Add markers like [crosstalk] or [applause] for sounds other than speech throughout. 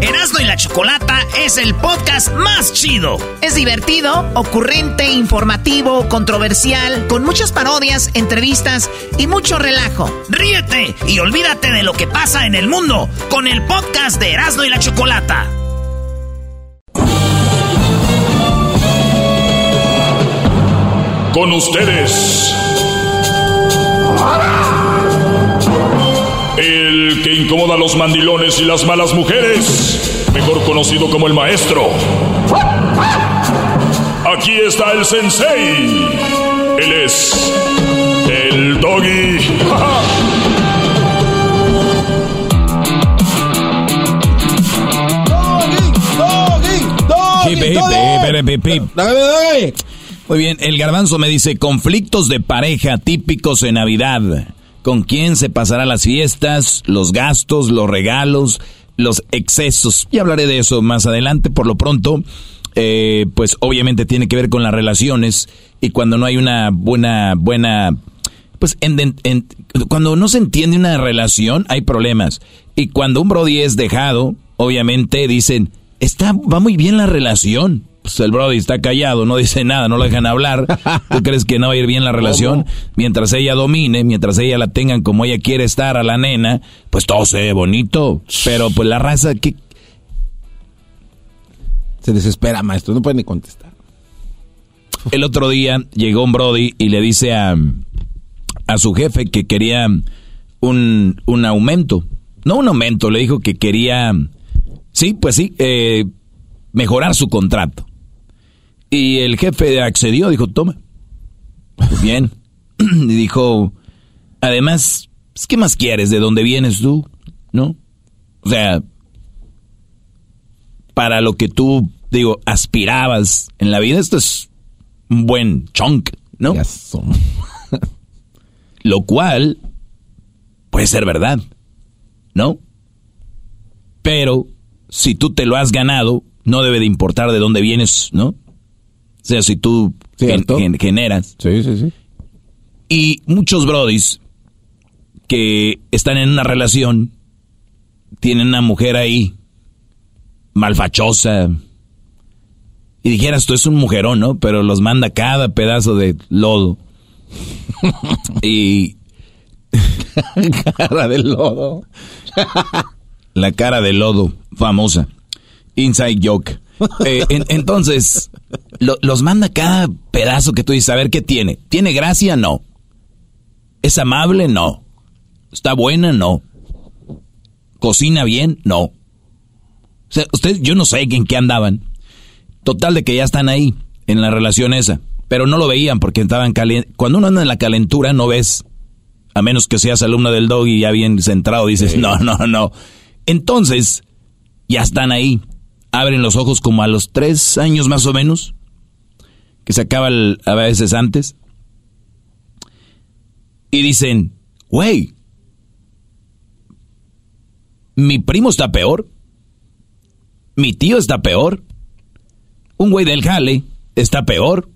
Erasmo y la Chocolata es el podcast más chido. Es divertido, ocurrente, informativo, controversial, con muchas parodias, entrevistas y mucho relajo. Ríete y olvídate de lo que pasa en el mundo con el podcast de Erasmo y la Chocolata. Con ustedes. El que incomoda a los mandilones y las malas mujeres, mejor conocido como el maestro. Aquí está el sensei. Él es el doggy. Muy bien, el garbanzo me dice conflictos de pareja típicos en Navidad. ¿Con quién se pasará las fiestas, los gastos, los regalos, los excesos? Y hablaré de eso más adelante. Por lo pronto, eh, pues obviamente tiene que ver con las relaciones y cuando no hay una buena, buena, pues cuando no se entiende una relación hay problemas. Y cuando un Brody es dejado, obviamente dicen, está, va muy bien la relación pues el Brody está callado, no dice nada, no lo dejan hablar. [laughs] ¿Tú crees que no va a ir bien la relación? Mientras ella domine, mientras ella la tengan como ella quiere estar a la nena, pues todo se ve bonito. Pero pues la raza que... Se desespera, maestro, no puede ni contestar. El otro día llegó un Brody y le dice a, a su jefe que quería un, un aumento. No un aumento, le dijo que quería... Sí, pues sí, eh, mejorar su contrato. Y el jefe accedió, dijo, toma. Bien. [clears throat] y dijo, además, pues, ¿qué más quieres? ¿De dónde vienes tú? ¿No? O sea, para lo que tú, digo, aspirabas en la vida, esto es un buen chunk, ¿no? [laughs] lo cual puede ser verdad, ¿no? Pero si tú te lo has ganado, no debe de importar de dónde vienes, ¿no? O sea, si tú generas. Sí, sí, sí. Y muchos brodis que están en una relación tienen una mujer ahí malfachosa. Y dijeras, tú es un mujerón, ¿no? Pero los manda cada pedazo de lodo. [laughs] y... [laughs] cara de lodo. La cara de lodo, famosa. Inside joke. Eh, entonces, los manda cada pedazo que tú dices, a ver qué tiene. ¿Tiene gracia? No. ¿Es amable? No. ¿Está buena? No. ¿Cocina bien? No. O sea, ustedes, yo no sé en qué andaban. Total de que ya están ahí, en la relación esa. Pero no lo veían porque estaban calientes. Cuando uno anda en la calentura, no ves. A menos que seas alumno del dog y ya bien centrado, dices, no, no, no. Entonces, ya están ahí abren los ojos como a los tres años más o menos, que se acaba a veces antes, y dicen, güey, mi primo está peor, mi tío está peor, un güey del jale está peor,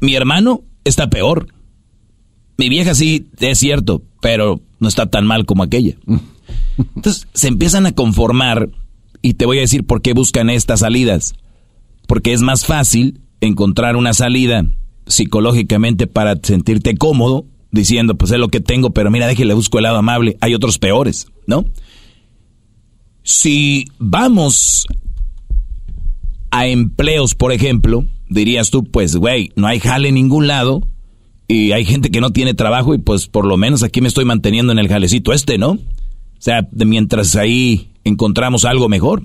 mi hermano está peor, mi vieja sí es cierto, pero no está tan mal como aquella. [laughs] Entonces se empiezan a conformar y te voy a decir por qué buscan estas salidas. Porque es más fácil encontrar una salida psicológicamente para sentirte cómodo, diciendo, pues es lo que tengo, pero mira, déjale busco el lado amable. Hay otros peores, ¿no? Si vamos a empleos, por ejemplo, dirías tú, pues, güey, no hay jale en ningún lado y hay gente que no tiene trabajo y pues por lo menos aquí me estoy manteniendo en el jalecito este, ¿no? O sea, mientras ahí encontramos algo mejor.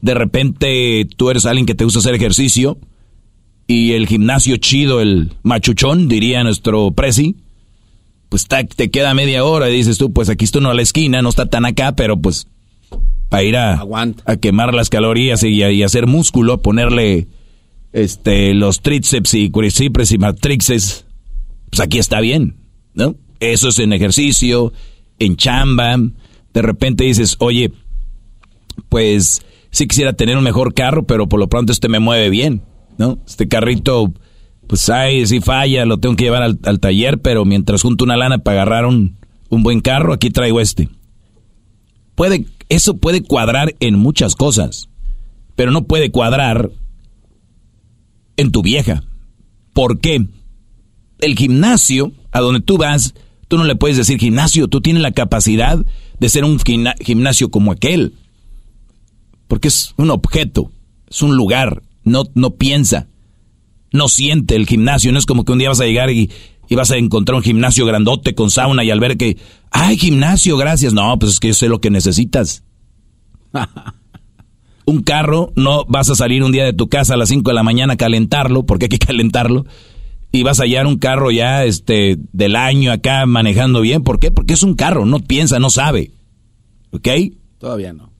De repente tú eres alguien que te gusta hacer ejercicio y el gimnasio chido, el machuchón, diría nuestro presi, pues te queda media hora y dices tú, pues aquí está uno a la esquina, no está tan acá, pero pues para ir a, a, quemar las calorías y, hacer músculo, ponerle este los tríceps y cuádriceps y matrixes, pues aquí está bien, ¿no? Eso es en ejercicio, en chamba. De repente dices, oye, pues sí quisiera tener un mejor carro, pero por lo pronto este me mueve bien, ¿no? Este carrito, pues ay, si falla, lo tengo que llevar al, taller, pero mientras junto una lana para agarrar un, un buen carro, aquí traigo este. Puede eso puede cuadrar en muchas cosas, pero no puede cuadrar en tu vieja. ¿Por qué? El gimnasio, a donde tú vas, tú no le puedes decir gimnasio, tú tienes la capacidad de ser un gimnasio como aquel. Porque es un objeto, es un lugar, no, no piensa, no siente el gimnasio, no es como que un día vas a llegar y, y vas a encontrar un gimnasio grandote con sauna y al ver que, ay, gimnasio, gracias. No, pues es que yo sé lo que necesitas. [laughs] un carro, no vas a salir un día de tu casa a las 5 de la mañana a calentarlo, porque hay que calentarlo, y vas a hallar un carro ya este del año acá manejando bien. ¿Por qué? Porque es un carro, no piensa, no sabe. ¿Ok? Todavía no.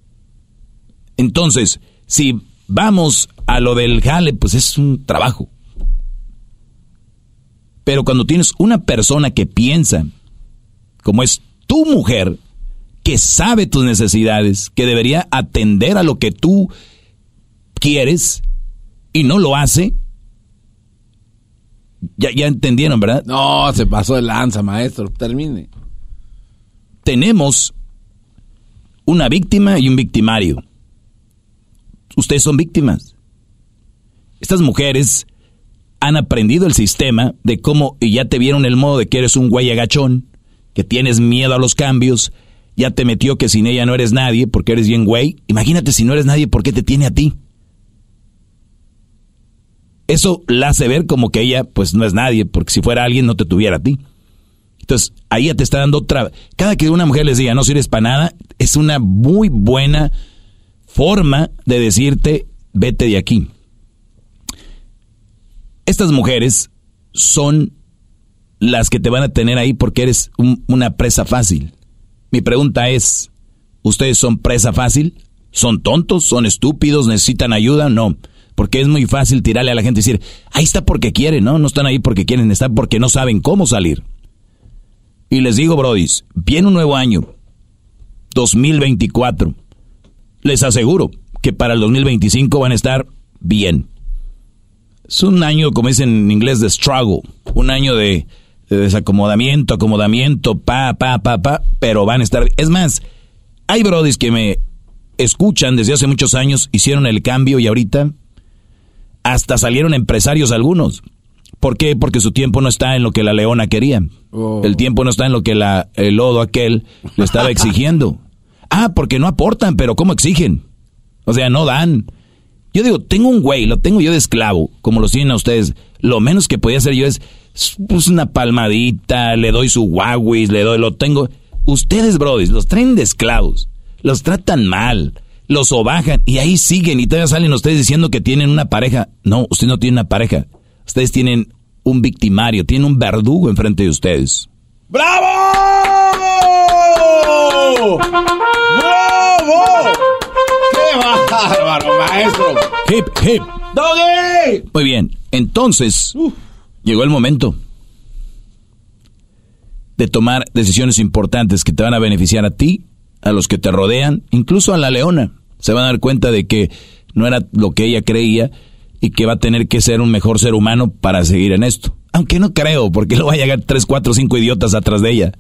Entonces, si vamos a lo del jale, pues es un trabajo. Pero cuando tienes una persona que piensa, como es tu mujer, que sabe tus necesidades, que debería atender a lo que tú quieres y no lo hace, ya, ya entendieron, ¿verdad? No, se pasó de lanza, maestro. Termine. Tenemos una víctima y un victimario. Ustedes son víctimas. Estas mujeres han aprendido el sistema de cómo, y ya te vieron el modo de que eres un güey agachón, que tienes miedo a los cambios, ya te metió que sin ella no eres nadie porque eres bien güey. Imagínate si no eres nadie, ¿por qué te tiene a ti? Eso la hace ver como que ella pues no es nadie, porque si fuera alguien no te tuviera a ti. Entonces, ahí ya te está dando otra... Cada que una mujer les diga no sirves para nada, es una muy buena forma de decirte vete de aquí estas mujeres son las que te van a tener ahí porque eres una presa fácil. Mi pregunta es, ¿ustedes son presa fácil? ¿Son tontos? ¿Son estúpidos? ¿Necesitan ayuda? No. Porque es muy fácil tirarle a la gente y decir, ahí está porque quieren, ¿no? No están ahí porque quieren, están porque no saben cómo salir. Y les digo, brodis, viene un nuevo año, 2024. Les aseguro que para el 2025 van a estar bien. Es un año, como dicen en inglés, de struggle. Un año de, desacomodamiento, acomodamiento, pa, pa, pa, pa, pero van a estar... Es más, hay brodis que me escuchan desde hace muchos años, hicieron el cambio y ahorita hasta salieron empresarios algunos. ¿Por qué? Porque su tiempo no está en lo que la leona quería. Oh. El tiempo no está en lo que la, el lodo aquel le estaba exigiendo. [laughs] ah, porque no aportan, pero ¿cómo exigen? O sea, no dan. Yo digo, tengo un güey, lo tengo yo de esclavo, como lo tienen a ustedes. Lo menos que podía hacer yo es pues, una palmadita, le doy su Huawei, le doy, lo tengo. Ustedes, brodis, los traen de esclavos, los tratan mal, los sobajan y ahí siguen y todavía salen ustedes diciendo que tienen una pareja. No, usted no tiene una pareja. Ustedes tienen un victimario, tienen un verdugo enfrente de ustedes. ¡Bravo! ¡Bravo! bárbaro, maestro! ¡Hip, hip! ¡Doggy! Muy bien, entonces llegó el momento de tomar decisiones importantes que te van a beneficiar a ti, a los que te rodean, incluso a la leona. Se van a dar cuenta de que no era lo que ella creía y que va a tener que ser un mejor ser humano para seguir en esto. Aunque no creo, porque [laughs] lo va a llegar tres, cuatro, cinco idiotas atrás de ella.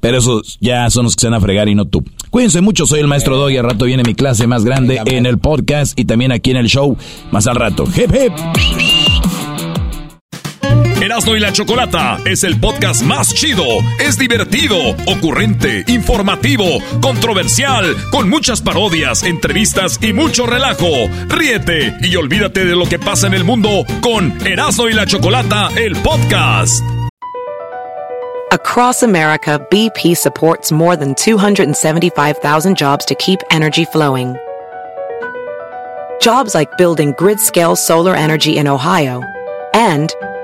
Pero esos ya son los que se van a fregar y no tú. Cuídense mucho, soy el maestro Doggy. Al rato viene mi clase más grande en el podcast y también aquí en el show más al rato. Hip hip. Erasmo y la Chocolata es el podcast más chido. Es divertido, ocurrente, informativo, controversial, con muchas parodias, entrevistas y mucho relajo. Ríete y olvídate de lo que pasa en el mundo con Erasmo y la Chocolata, el podcast. Across America, BP supports more than 275,000 jobs to keep energy flowing. Jobs like building grid-scale solar energy in Ohio and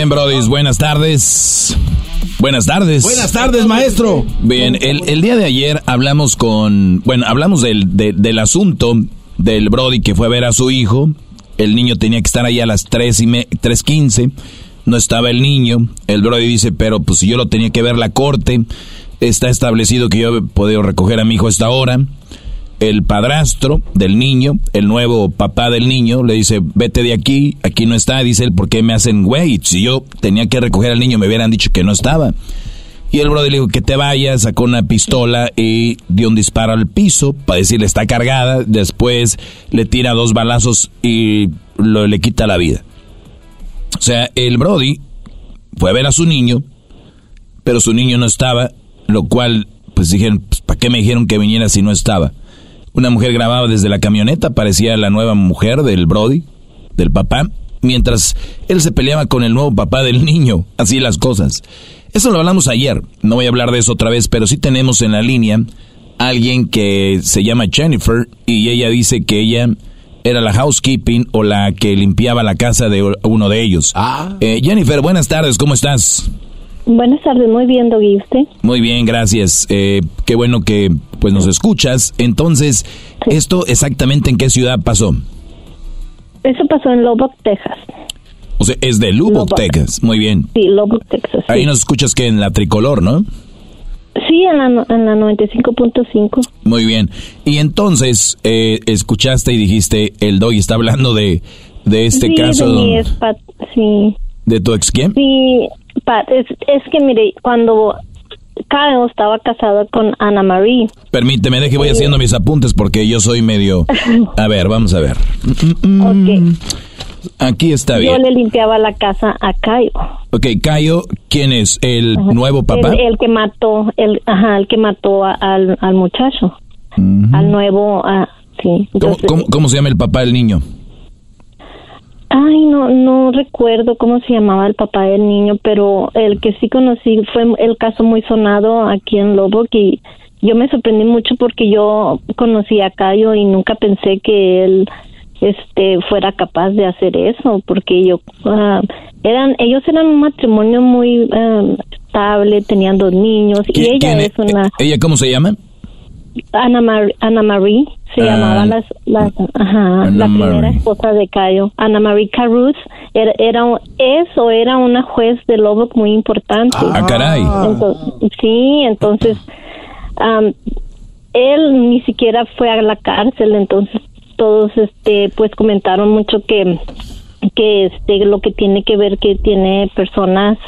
bien, Brody. Buenas tardes. Buenas tardes. Buenas tardes, maestro. Bien, el, el día de ayer hablamos con. Bueno, hablamos del, de- del asunto del Brody que fue a ver a su hijo. El niño tenía que estar ahí a las 3 y me, 3.15. No estaba el niño. El Brody dice, pero pues si yo lo tenía que ver la corte. Está establecido que yo he podido recoger a mi hijo a esta hora. El padrastro del niño, el nuevo papá del niño, le dice, vete de aquí, aquí no está. Dice él, ¿por qué me hacen güey? Si yo tenía que recoger al niño, me hubieran dicho que no estaba. Y el brother le dijo que te vayas, sacó una pistola y dio un disparo al piso para decirle está cargada. Después le tira dos balazos y le quita la vida. O sea, el Brody fue a ver a su niño, pero su niño no estaba, lo cual, pues dijeron, pues, ¿para qué me dijeron que viniera si no estaba? Una mujer grababa desde la camioneta, parecía la nueva mujer del Brody, del papá, mientras él se peleaba con el nuevo papá del niño. Así las cosas. Eso lo hablamos ayer, no voy a hablar de eso otra vez, pero sí tenemos en la línea alguien que se llama Jennifer y ella dice que ella era la housekeeping o la que limpiaba la casa de uno de ellos. Ah. Eh, Jennifer, buenas tardes, ¿cómo estás? Buenas tardes, muy bien, Doggy, ¿usted? Muy bien, gracias. Eh, qué bueno que pues nos escuchas. Entonces, ¿esto exactamente en qué ciudad pasó? Eso pasó en Lubbock, Texas. O sea, es de Lubbock, Lubbock. Texas. Muy bien. Sí, Lubbock, Texas. sí. Ahí nos escuchas que en la tricolor, ¿no? Sí, en la, en la 95.5. Muy bien. Y entonces, eh, escuchaste y dijiste, el doggy está hablando de, de este sí, caso de don- sí, de tu ex quién. sí, Es, es que mire, cuando Kyle estaba casado con Ana Marie, Permíteme, deje, voy haciendo mis apuntes porque yo soy medio... [laughs] A ver, vamos a ver. ok, Aquí está yo bien. le limpiaba la casa a Kyle. Ok, Cayo, ¿quién es? ¿El nuevo papá? El, el que mató, el, ajá, el que mató a- al, al muchacho, al nuevo, ah, sí. ¿Cómo, Entonces, cómo- cómo se llama el papá del niño? Ay, no, no recuerdo cómo se llamaba el papá del niño, pero el que sí conocí fue el caso muy sonado aquí en Lubbock y yo me sorprendí mucho porque yo conocí a Cayo y nunca pensé que él este fuera capaz de hacer eso porque yo ah, eran ellos eran un matrimonio muy ah, estable tenían dos niños y ¿Qui- ella es una ¿Ella cómo se llama? Ana, Mar Ana Marie se Ah, llamaba las, las- ajá, la primera Marie. esposa de Cayo. Ana Marie Carruth era, era es o era una juez de Lubbock muy importante. Ah, caray. Entonces, sí, entonces am, él ni siquiera fue a la cárcel, entonces todos este pues comentaron mucho que que este lo que tiene que ver que tiene personas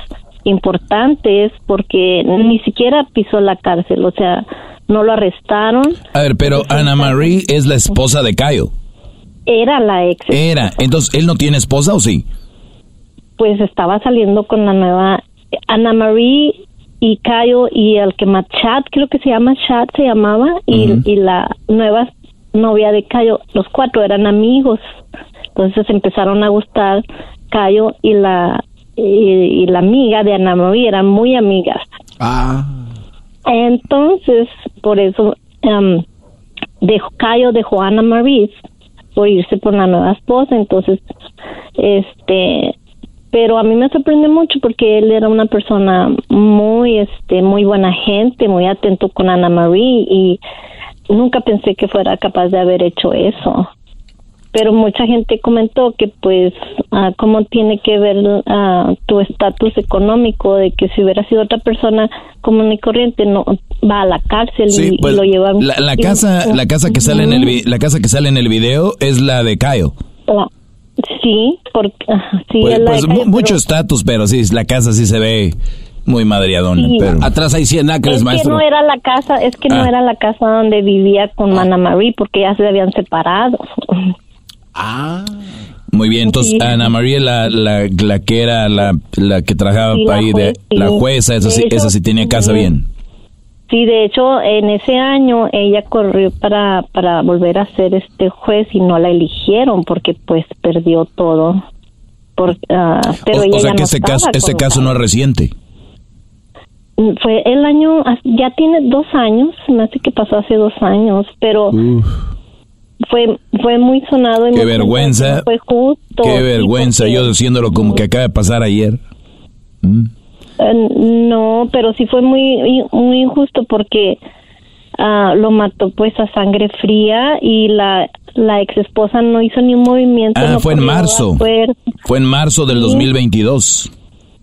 importantes porque ni siquiera pisó la cárcel, o sea, no lo arrestaron. A ver, pero Ana Marie es la esposa de Kyle. Era la ex. Era. Entonces, ¿él no tiene esposa o sí? Pues estaba saliendo con la nueva Ana Marie y Kyle y el que más Chad, creo que se llama Chad, se llamaba, y, y la nueva novia de Cayo, los cuatro eran amigos. Entonces empezaron a gustar Cayo y la y, la amiga de Ana María eran muy amigas. Ah. Entonces, por eso um, dejó, Cayo dejó a Ana María por irse por la nueva esposa. Entonces, este, pero a mí me sorprende mucho porque él era una persona muy, este, muy buena gente, muy atento con Ana María y nunca pensé que fuera capaz de haber hecho eso. Pero mucha gente comentó que pues uh, cómo tiene que ver uh, tu estatus económico de que si hubiera sido otra persona común y corriente no va a la cárcel y, pues, lo llevan la, la casa la casa que sale en el la casa que sale en el video es la de Kyle. sí, porque sí pues, pues mucho estatus, pero... sí la casa sí se ve muy madriadona, pero atrás hay 100 acres, es maestro. que no era la casa, es que no Ah. era la casa donde vivía con Ana Marie porque ya se habían separado. Ah. muy bien. Entonces Sí. Ana María la, la, la que era la, la que trabajaba Sí, para ahí de juez, sí. la jueza, esa, sí- esa sí tenía casa bien. Sí, de hecho, en ese año ella corrió para, para volver a ser este juez y no la eligieron porque pues perdió todo. Por, ah, pero o, ella o sea ya que no ese caso ese caso no es reciente. Fue el año, ya tiene dos años, me hace que pasó hace dos años, pero fue fue muy sonado. Y Qué vergüenza. no Fue justo. Qué sí, vergüenza, porque- yo diciéndolo como que acaba de pasar ayer. Mm. No, pero sí fue muy muy injusto porque ah, lo mató pues a sangre fría y la la ex esposa no hizo ni un movimiento. Ah, no fue en marzo. Fue en marzo del 2022.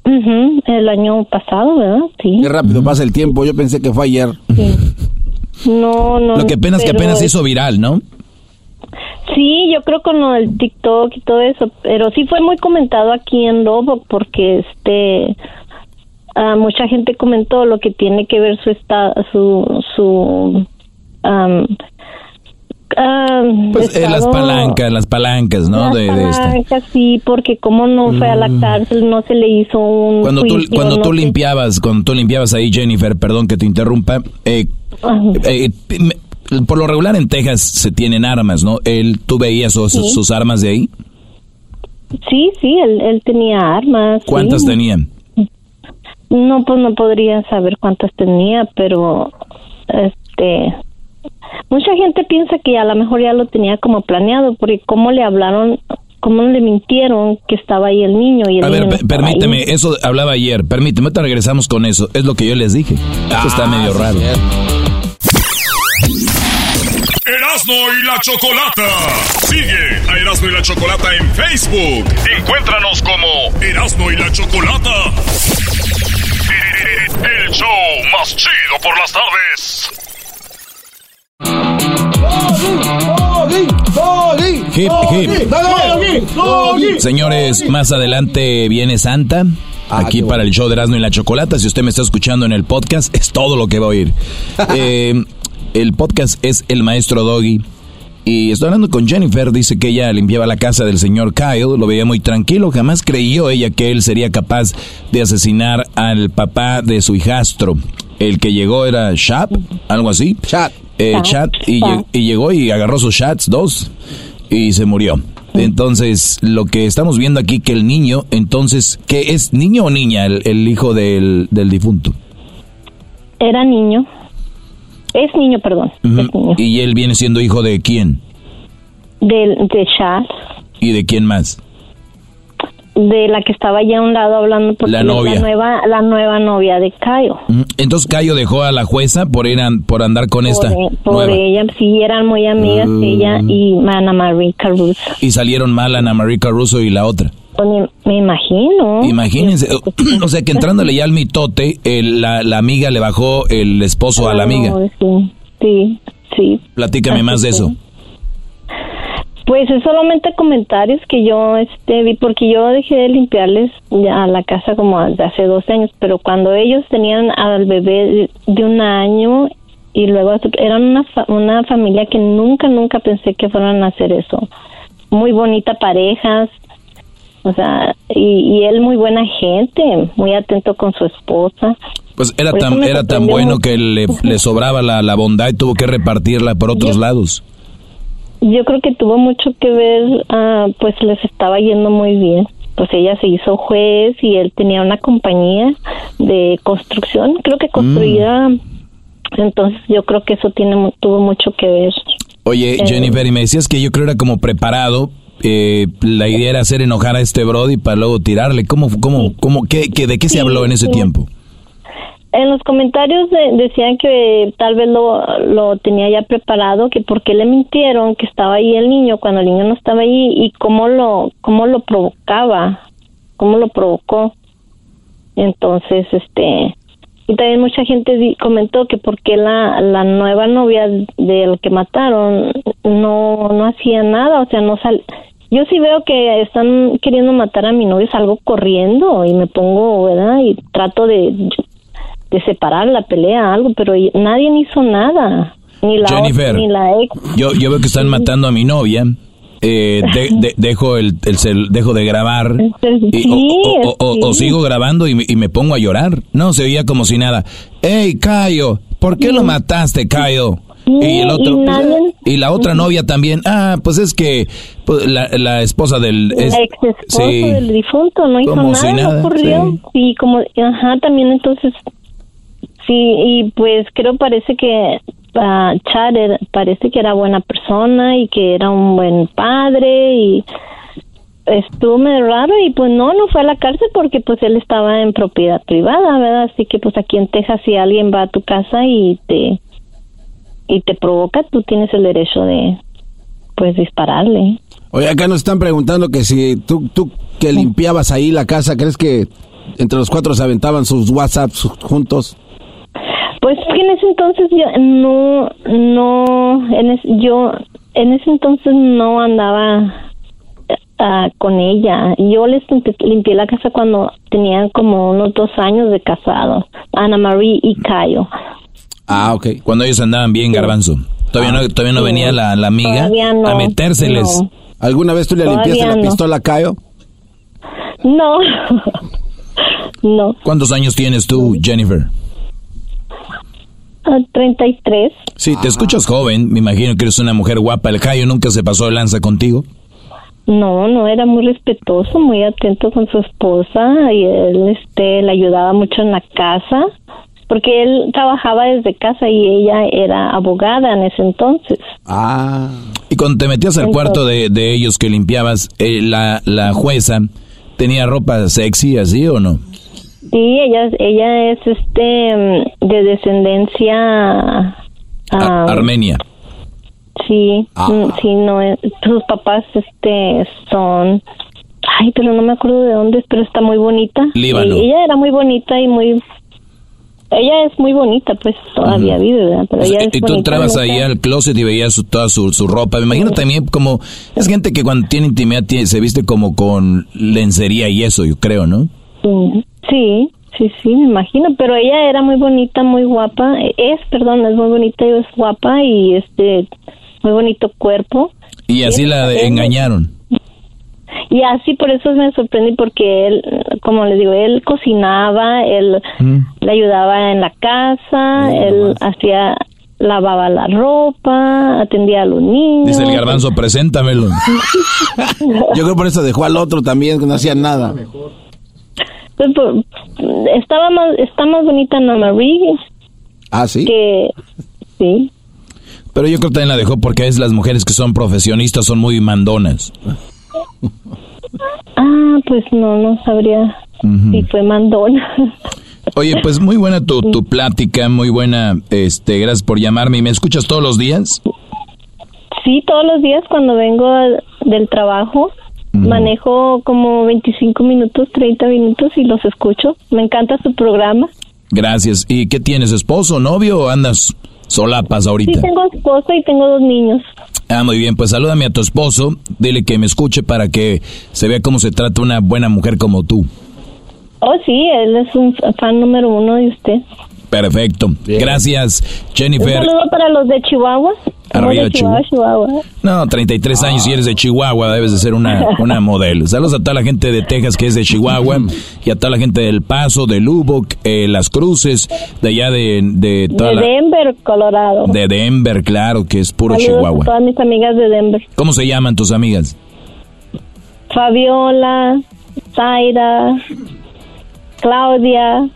Ujú, el año pasado, ¿verdad? Sí. Qué rápido pasa el tiempo. Yo pensé que fue ayer. [laughs] No, no. Lo que apenas que apenas se hizo viral, ¿no? Sí, yo creo con lo del TikTok y todo eso, pero sí fue muy comentado aquí en Lobo porque este ah, mucha gente comentó lo que tiene que ver su esta, su su am, am, Pues eh, las estado- palancas, las palancas, ¿no? las De, de esta. palancas, sí, porque como no fue a la cárcel, no se le hizo un Cuando tú, juicio, cuando no tú limpiabas, cuando tú limpiabas ahí, Jennifer, perdón que te interrumpa, eh, eh, por lo regular en Texas se tienen armas, ¿no? Él, ¿Tú veías sus, Sí. sus armas de ahí? Sí, sí, él, él tenía armas. ¿Cuántas sí. tenían? No, pues no podría saber cuántas tenía, pero este mucha gente piensa que a lo mejor ya lo tenía como planeado, porque cómo le hablaron, cómo le mintieron que estaba ahí el niño y el A niño ver, no permíteme, ahí. eso hablaba ayer, permíteme, ahorita regresamos con eso, es lo que yo les dije. Eso está Ah, medio sí, raro. cierto. Erasno y la Chocolata. Sigue a Erasno y la Chocolata en Facebook. Encuéntranos como Erasno y la Chocolata. El show más chido por las tardes. Hip, hip. Señores, más adelante viene Santa. Ah, Aquí para el show de Erasmo y la Chocolata. Si usted me está escuchando en el podcast, es todo lo que va a oír. [laughs] Eh, el podcast es El Maestro Doggy. Y estoy hablando con Jennifer, dice que ella limpiaba la casa del señor Kyle, lo veía muy tranquilo, jamás creyó ella que él sería capaz de asesinar al papá de su hijastro. El que llegó era Shap, algo así. Chat. Eh, Chat, y llegó y agarró sus chats, dos, y se murió. Entonces, lo que estamos viendo aquí, que el niño, entonces, ¿qué es niño o niña el, el hijo del, del difunto? Era niño. Es niño, perdón. Ujú. Es niño. Y él viene siendo hijo de quién? Del, de Chad, ¿Y de quién más? de la que estaba allá a un lado hablando porque La novia. la nueva, la nueva novia de. Ujú. Entonces, Cayo dejó a la jueza por, ir a- por andar con esta por, e- por nueva. ella, sí, eran muy amigas, Mm. ella y Ana Marie Caruso. Y salieron mal Ana Marie Caruso y la otra. Pues me, me imagino. Imagínense, [clears throat] o sea que entrándole ya al mitote, el- la, la amiga le bajó el esposo a la amiga. Sí, sí, sí. Platícame Así más de eso. Pues es solamente comentarios que yo este vi porque yo dejé de limpiarles ya la casa como desde hace 12 años, pero cuando ellos tenían al bebé de, de un año y luego eran una, una familia que nunca, nunca pensé que fueran a hacer eso. Muy bonita pareja, o sea, y, él muy buena gente, muy atento con su esposa. Pues era tan, era tan bueno que le, le [laughs] sobraba la, la, bondad y tuvo que repartirla por otros lados. Yo creo que tuvo mucho que ver, ah, pues les estaba yendo muy bien. Pues ella se hizo juez y él tenía una compañía de construcción, creo que construía. Mm. Entonces yo creo que eso tiene tuvo mucho que ver. Oye, eh, Jennifer, y me decías que yo creo era como preparado eh, la idea era hacer enojar a este Brody para luego tirarle. ¿Cómo, cómo, cómo, qué, de qué se habló en ese tiempo? En los comentarios decían que tal vez lo, lo tenía ya preparado, que porque le mintieron que estaba ahí el niño cuando el niño no estaba ahí y cómo lo, cómo lo provocaba, cómo lo provocó. Entonces, este, y también mucha gente comentó que porque la, la nueva novia del que mataron no, no hacía nada, o sea, no sal, yo sí veo que están queriendo matar a mi novio, salgo corriendo y me pongo, ¿verdad? Y trato de, de separar la pelea, algo, pero nadie hizo nada. Ni la Jennifer, ni la ex. Yo, yo veo que están matando a mi novia. Eh, [laughs] dejo el, el dejo de grabar o, sigo grabando y, me pongo a llorar. No, se veía como si nada. Hey, Cayo, ¿por qué lo mataste, Cayo? Y el otro y, la otra novia también. Ah pues es que pues, la, esposa del ex esposo del difunto no hizo nada, no ocurrió. y como ajá también entonces sí y pues creo parece que uh, Chad parece que era buena persona y que era un buen padre y estuvo medio raro y pues no, no fue a la cárcel porque pues él estaba en propiedad privada, ¿verdad? Así que pues aquí en Texas si alguien va a tu casa y te y te provoca, tú tienes el derecho de, pues, dispararle. Oye, acá nos están preguntando que si tú, tú que limpiabas ahí la casa, ¿crees que entre los cuatro se aventaban sus WhatsApps juntos? Pues que en ese entonces yo no, no, en yo en ese entonces no andaba ah, con ella. Yo les limpié la casa cuando tenían como unos dos años de casado, Ana María y Cayo. Ah, ok. Cuando ellos andaban bien, garbanzo. Todavía no, todavía no venía la, amiga a metérseles. ¿Alguna vez tú le limpiaste la pistola a Cayo? No. [laughs] no. ¿Cuántos años tienes tú, Jennifer? 33. Ah, sí, te escuchas joven. Me imagino que eres una mujer guapa. ¿El Cayo nunca se pasó de lanza contigo? No, no, era muy respetuoso, muy atento con su esposa y él este, le ayudaba mucho en la casa porque él trabajaba desde casa y ella era abogada en ese entonces. Ah. Y cuando te metías al cuarto de, de, ellos que limpiabas, eh, la, la jueza tenía ropa sexy así o no? Sí, ella, ella es este de descendencia Armenia. Sí, ah. mm, sí, no, sus papás este son Ay, pero no me acuerdo de dónde, pero está muy bonita. Líbano. ella era muy bonita y muy ella es muy bonita, pues todavía vive, ¿verdad? Pero ella es y tú entrabas ahí al closet y veías toda su, su, ropa. Me imagino también como. Es gente que cuando tiene intimidad se viste como con lencería y eso, yo creo, ¿no? Sí, sí, sí, me imagino. Pero ella era muy bonita, muy guapa. Es, perdón, es muy bonita y es guapa y este. Muy bonito cuerpo. Y así la engañaron. Y así por eso me sorprendí porque él, como les digo, él cocinaba, él mm. le ayudaba en la casa, él hacía lavaba la ropa, atendía a los niños. Dice el garbanzo, preséntamelo. [laughs] Yo creo por eso dejó al otro también, que no hacía nada. Pues, pues, estaba más, está más bonita Ana Marie. Ah, sí. Que, sí. Pero yo creo que también la dejó porque es las mujeres que son profesionistas son muy mandonas. Pues no, no sabría si fue mandona. Oye, pues muy buena tu, tu plática, muy buena. Este, gracias por llamarme. ¿Y me escuchas todos los días? Sí, todos los días cuando vengo del trabajo. Manejo como 25 minutos, 30 minutos y los escucho. Me encanta su programa. Gracias. ¿Y qué tienes, esposo, novio o andas solapas ahorita? Sí, tengo esposo y tengo dos niños. Ah, muy bien, pues salúdame a tu esposo, dile que me escuche para que se vea cómo se trata una buena mujer como tú. Oh, sí, él es un fan número uno de usted. Perfecto. Gracias, Jennifer. Un saludo para los de Chihuahua. Arriba, de Chihuahua, Chihuahua. No, 33 años y eres de Chihuahua, debes de ser una, [laughs] una modelo. Saludos a toda la gente de Texas que es de Chihuahua y a toda la gente del Paso, de Lubbock, eh, Las Cruces, de allá de... De, toda de la- Denver, Colorado. de Denver, claro, que es puro Saludos Chihuahua. a todas mis amigas de Denver. ¿Cómo se llaman tus amigas? Fabiola, Zaira, Claudia.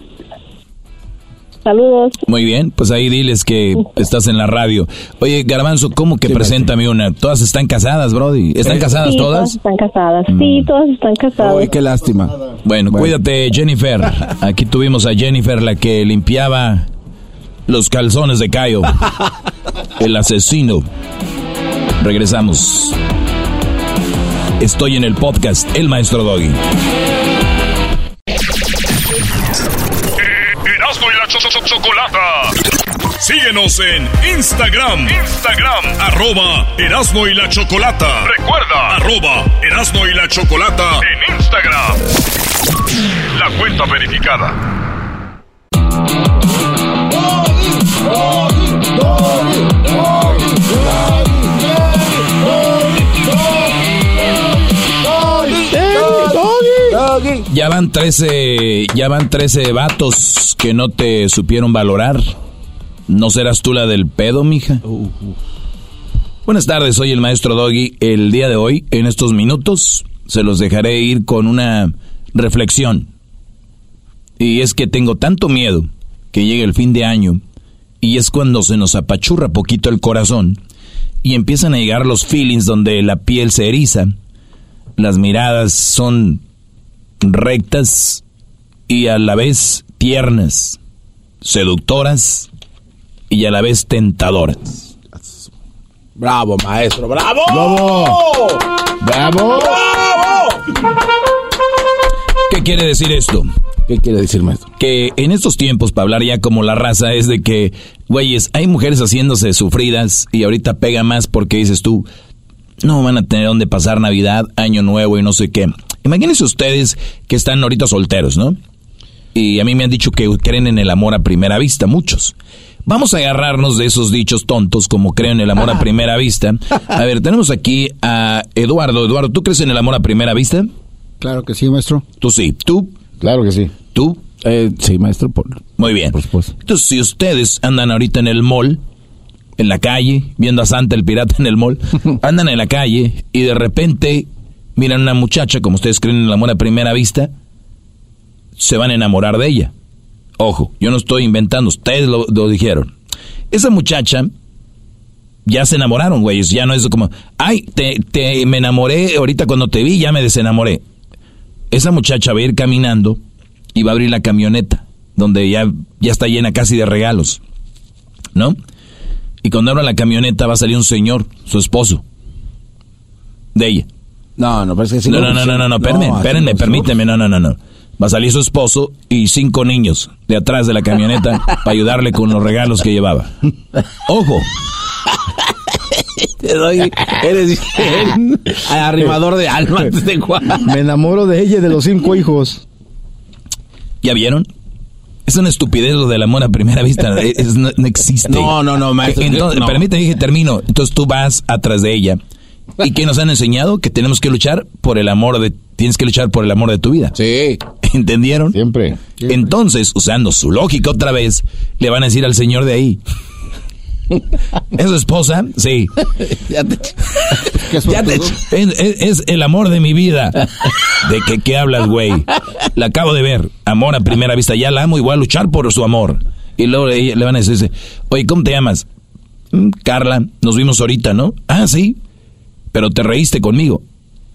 Saludos. Muy bien, pues ahí diles que estás en la radio. Oye, Garbanzo, ¿cómo que preséntame una? Todas están casadas, Brody. ¿Están casadas Sí, todas? están casadas. Mm. Sí, todas están casadas. Uy, qué lástima. Bueno, cuídate, Jennifer. Aquí tuvimos a Jennifer, la que limpiaba los calzones de Cayo. El asesino. Regresamos. Estoy en el podcast El Maestro Doggy. La Cho- Cho- Cho- Chocolata. Síguenos en Instagram. Instagram. Arroba Erasmo y la Chocolata. Recuerda. Arroba Erasmo y la Chocolata. En Instagram. La cuenta verificada. Ya van 13, ya van 13 vatos que no te supieron valorar. ¿No serás tú la del pedo, mija? Buenas tardes, soy el maestro Doggy. El día de hoy, en estos minutos, se los dejaré ir con una reflexión. Y es que tengo tanto miedo que llegue el fin de año y es cuando se nos apachurra poquito el corazón y empiezan a llegar los feelings donde la piel se eriza, las miradas son rectas y a la vez tiernas, seductoras y a la vez tentadoras. Bravo, maestro, bravo. ¡Bravo! ¿Qué quiere decir esto? ¿Qué quiere decir, maestro? Que en estos tiempos, para hablar ya como la raza, es de que, güeyes, hay mujeres haciéndose sufridas y ahorita pega más porque dices tú, no van a tener dónde pasar Navidad, Año Nuevo y no sé qué. Imagínense ustedes que están ahorita solteros, ¿no? Y a mí me han dicho que creen en el amor a primera vista, muchos. Vamos a agarrarnos de esos dichos tontos como creen en el amor a primera vista. [laughs] A ver, tenemos aquí a Eduardo. Eduardo, ¿tú crees en el amor a primera vista? Claro que sí, maestro. Tú sí. ¿Tú? Claro que sí. ¿Tú? Eh, sí, maestro. Por, Muy bien. Por supuesto. Entonces, si ustedes andan ahorita en el mall, en la calle, viendo a Santa el pirata en el mall, [laughs] andan en la calle y de repente miran a una muchacha, como ustedes creen en el amor a primera vista, se van a enamorar de ella. Ojo, yo no estoy inventando, ustedes lo, lo dijeron. Esa muchacha ya se enamoraron, güeyes. Ya no es como, ay, te, te, me enamoré ahorita cuando te vi, ya me desenamoré. Esa muchacha va a ir caminando y va a abrir la camioneta, donde ya, ya está llena casi de regalos, ¿no? Y cuando abra la camioneta va a salir un señor, su esposo, de ella. No, no, pero es que sí. No, no, no, no, no, no, espérenme, así espérenme, no, permíteme, no, no, no, no. Va a salir su esposo y cinco niños de atrás de la camioneta [laughs] para ayudarle con los regalos que llevaba. Ojo, Te doy, eres arrimador de almas de Juan. Me enamoro de ella y de los cinco hijos. ¿ya vieron? Es una estupidez lo del amor a primera vista, es- no, no existe. No, no, no, maestro. Entonces, No. permíteme, dije, termino. Entonces tú vas atrás de ella. ¿Y qué nos han enseñado? Que tenemos que luchar por el amor de... Tienes que luchar por el amor de tu vida. Sí. [laughs] ¿Entendieron? Siempre. Entonces, usando su lógica otra vez, le van a decir al señor de ahí. ¿Es su esposa? Sí. [laughs] Ya te, [laughs] ¿Qué es ya te, Es, es- es el amor de mi vida. ¿De qué, qué hablas, güey? La acabo de ver. Amor a primera vista. Ya la amo y voy a luchar por su amor. Y luego le, le van a decir, oye, ¿cómo te llamas? "Mm, Carla, nos vimos ahorita, ¿no? Ah, sí. Pero te reíste conmigo.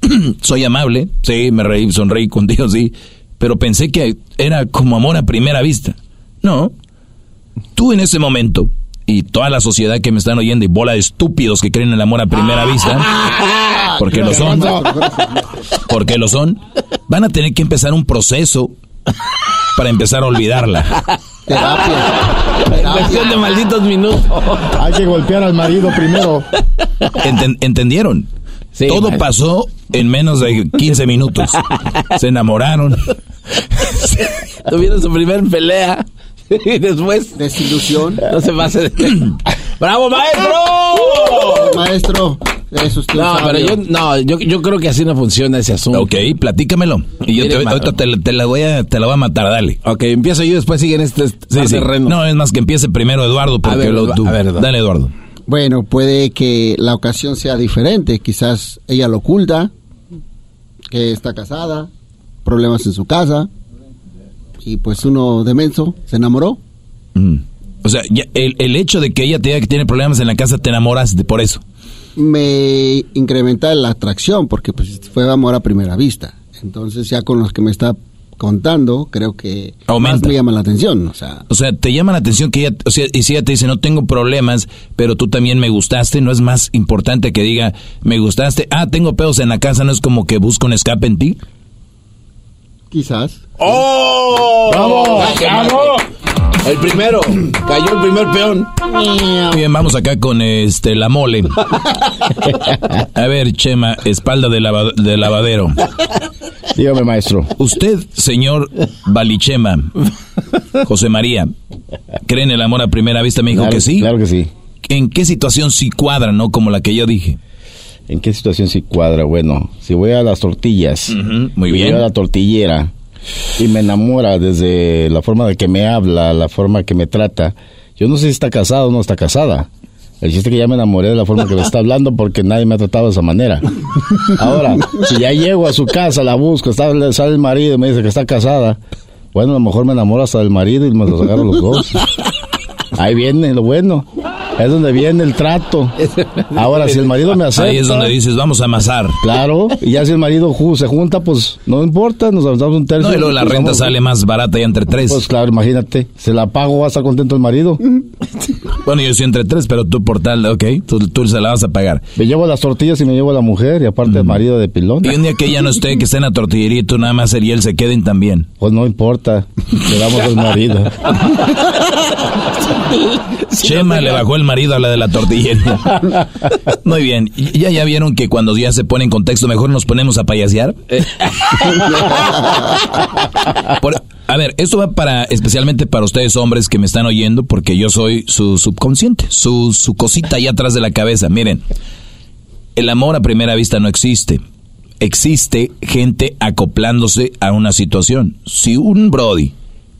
[clears throat] Soy amable. Sí, me reí, sonreí contigo, sí. Pero pensé que era como amor a primera vista. No. Tú en ese momento y toda la sociedad que me están oyendo y bola de estúpidos que creen en el amor a primera [laughs] vista, porque lo son, porque lo son, van a tener que empezar un proceso para empezar a olvidarla. Cuestión de malditos minutos. [laughs] Hay que golpear al marido primero. Enten- ¿Entendieron? Sí, Todo pasó en menos de 15 minutos. Se enamoraron. [laughs] Tuvieron su primer pelea. [laughs] y después. Desilusión. No se pase [clears throat] de... ¡Bravo, maestro! Maestro, eso No, sabio. pero yo, no, yo, yo creo que así no funciona ese asunto. Ok, platícamelo. Y yo te, ahorita te, te la voy a, te la voy a matar, dale. Ok, empiezo yo, después siguen este Sí, este sí. terreno. No, es más que empiece primero Eduardo, porque A ver, lo, tú- a ver, Eduardo. Dale, Eduardo. Bueno, puede que la ocasión sea diferente. Quizás ella lo oculta, que está casada, problemas en su casa. Y pues uno de menso se enamoró. Mm. O sea, ya el, el hecho de que ella te diga que tiene problemas en la casa, te enamoras de por eso. Me incrementa la atracción porque pues fue amor a primera vista. Entonces ya con los que me está contando, creo que más Aumenta. me llama la atención. O sea, O sea, te llama la atención que ella, o sea, y si ella te dice, no tengo problemas, pero tú también me gustaste, ¿no es más importante que diga, me gustaste? Ah, tengo pedos en la casa, ¿no es como que busco un escape en ti? quizás. ¡Oh! ¡Bravo! ¡Bravo! El primero. Cayó el primer peón. Muy bien, vamos acá con este la mole. A ver, Chema, espalda de, lava- de lavadero. Dígame, maestro. Usted, señor Balichema, José María, ¿cree en el amor a primera vista? Me dijo Claro- que sí. Claro que sí. ¿En qué situación sí cuadra, no? Como la que yo dije. ¿En qué situación sí cuadra? Bueno, si voy a las tortillas, muy bien. voy a la tortillera y me enamora desde la forma de que me habla, la forma que me trata. Yo no sé si está casado o no está casada. El chiste que ya me enamoré de la forma que le está hablando porque nadie me ha tratado de esa manera. Ahora, si ya llego a su casa, la busco, sale el marido y me dice que está casada, bueno, a lo mejor me enamoro hasta del marido y me los agarro los dos. Ahí viene lo bueno. Es donde viene el trato. Ahora, si el marido me acepta... Ahí es donde dices, vamos a amasar. Claro, y ya si el marido se junta, pues no importa, nos aventamos un tercio. No, y luego la renta vamos- sale más barata ya entre tres. Pues claro, imagínate, se la pago, va a estar contento el marido. [laughs] Bueno, yo sí entre tres, pero tú por tal, ok, tú, tú se la vas a pagar. Me llevo las tortillas y me llevo a la mujer, y aparte el marido de pilón. Y un día que ella no esté, que esté en la tortillería y tú nada más y él se queden también. Pues no importa, le damos al marido. [laughs] Chema le bajó el marido a la de la tortillería. [laughs] Muy bien, ¿Y- ¿ya ya vieron que cuando ya se pone en contexto mejor nos ponemos a payasear? [laughs] Por- a ver, esto va para especialmente para ustedes hombres que me están oyendo porque yo soy su subconsciente, su, su cosita ahí atrás de la cabeza. Miren, el amor a primera vista no existe. Existe gente acoplándose a una situación. Si un Brody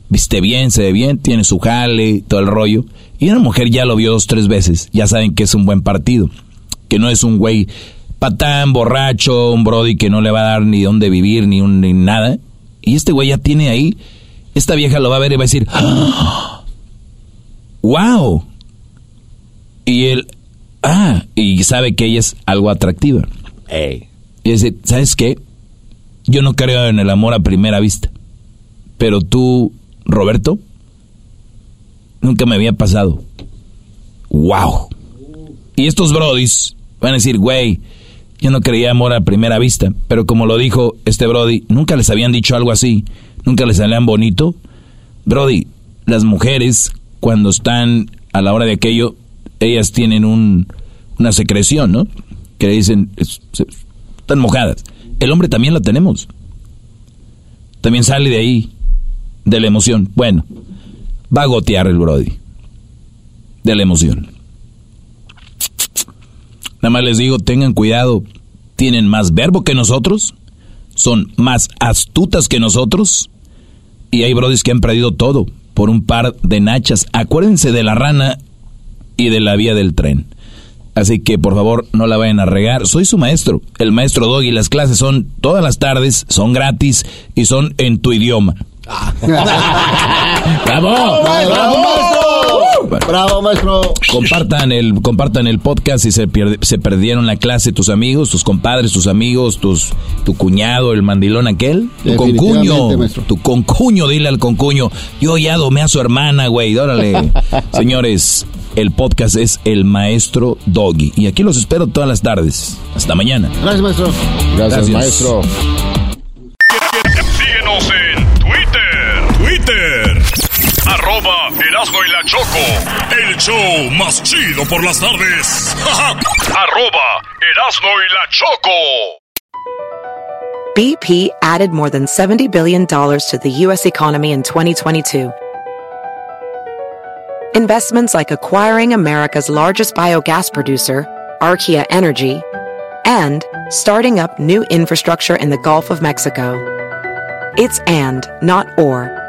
viste bien, se ve bien, tiene su jale, todo el rollo, y una mujer ya lo vio dos, tres veces, ya saben que es un buen partido. Que no es un güey patán, borracho, un Brody que no le va a dar ni dónde vivir, ni, un, ni nada. Y este güey ya tiene ahí, esta vieja lo va a ver y va a decir, ¡Ah! ¡Wow! Y él, ah, y sabe que ella es algo atractiva. Y dice, ¿sabes qué? Yo no creo en el amor a primera vista. Pero tú, Roberto, nunca me había pasado. ¡Wow! Y estos brodis van a decir, güey, yo no creía amor a primera vista. Pero como lo dijo este brody, nunca les habían dicho algo así. Nunca les salían bonito. Brody, las mujeres, cuando están a la hora de aquello, ellas tienen un, una secreción, ¿no? Que le dicen, es- están mojadas. El hombre también la tenemos. También sale de ahí, de la emoción. Bueno, va a gotear el Brody. De la emoción. Nada más les digo, tengan cuidado. Tienen más verbo que nosotros. Son más astutas que nosotros. Y hay brodis que han perdido todo por un par de nachas. Acuérdense de la rana y de la vía del tren. Así que por favor no la vayan a regar. Soy su maestro, el maestro Doggy. Las clases son todas las tardes, son gratis y son en tu idioma. [laughs] ¡Bravo! ¡Bravo, maestro! ¡Bravo, maestro! Compartan el, compartan el podcast si se, pierde- se perdieron la clase tus amigos, tus compadres, tus amigos, tus, tu cuñado, el mandilón aquel, tu concuño, maestro. tu concuño, dile al concuño, yo ya domé a su hermana, güey, órale. [laughs] Señores, el podcast es El Maestro Doggy y aquí los espero todas las tardes. Hasta mañana. Gracias, maestro. Gracias, Gracias. maestro. Arroba Erasmo y la Choco. El show más chido por las tardes. [laughs] Arroba Erasmo y la Choco. BP added more than $70 billion to the U.S. economy in 2022. Investments like acquiring America's largest biogas producer, Archaea Energy, and starting up new infrastructure in the Gulf of Mexico. It's and, not or.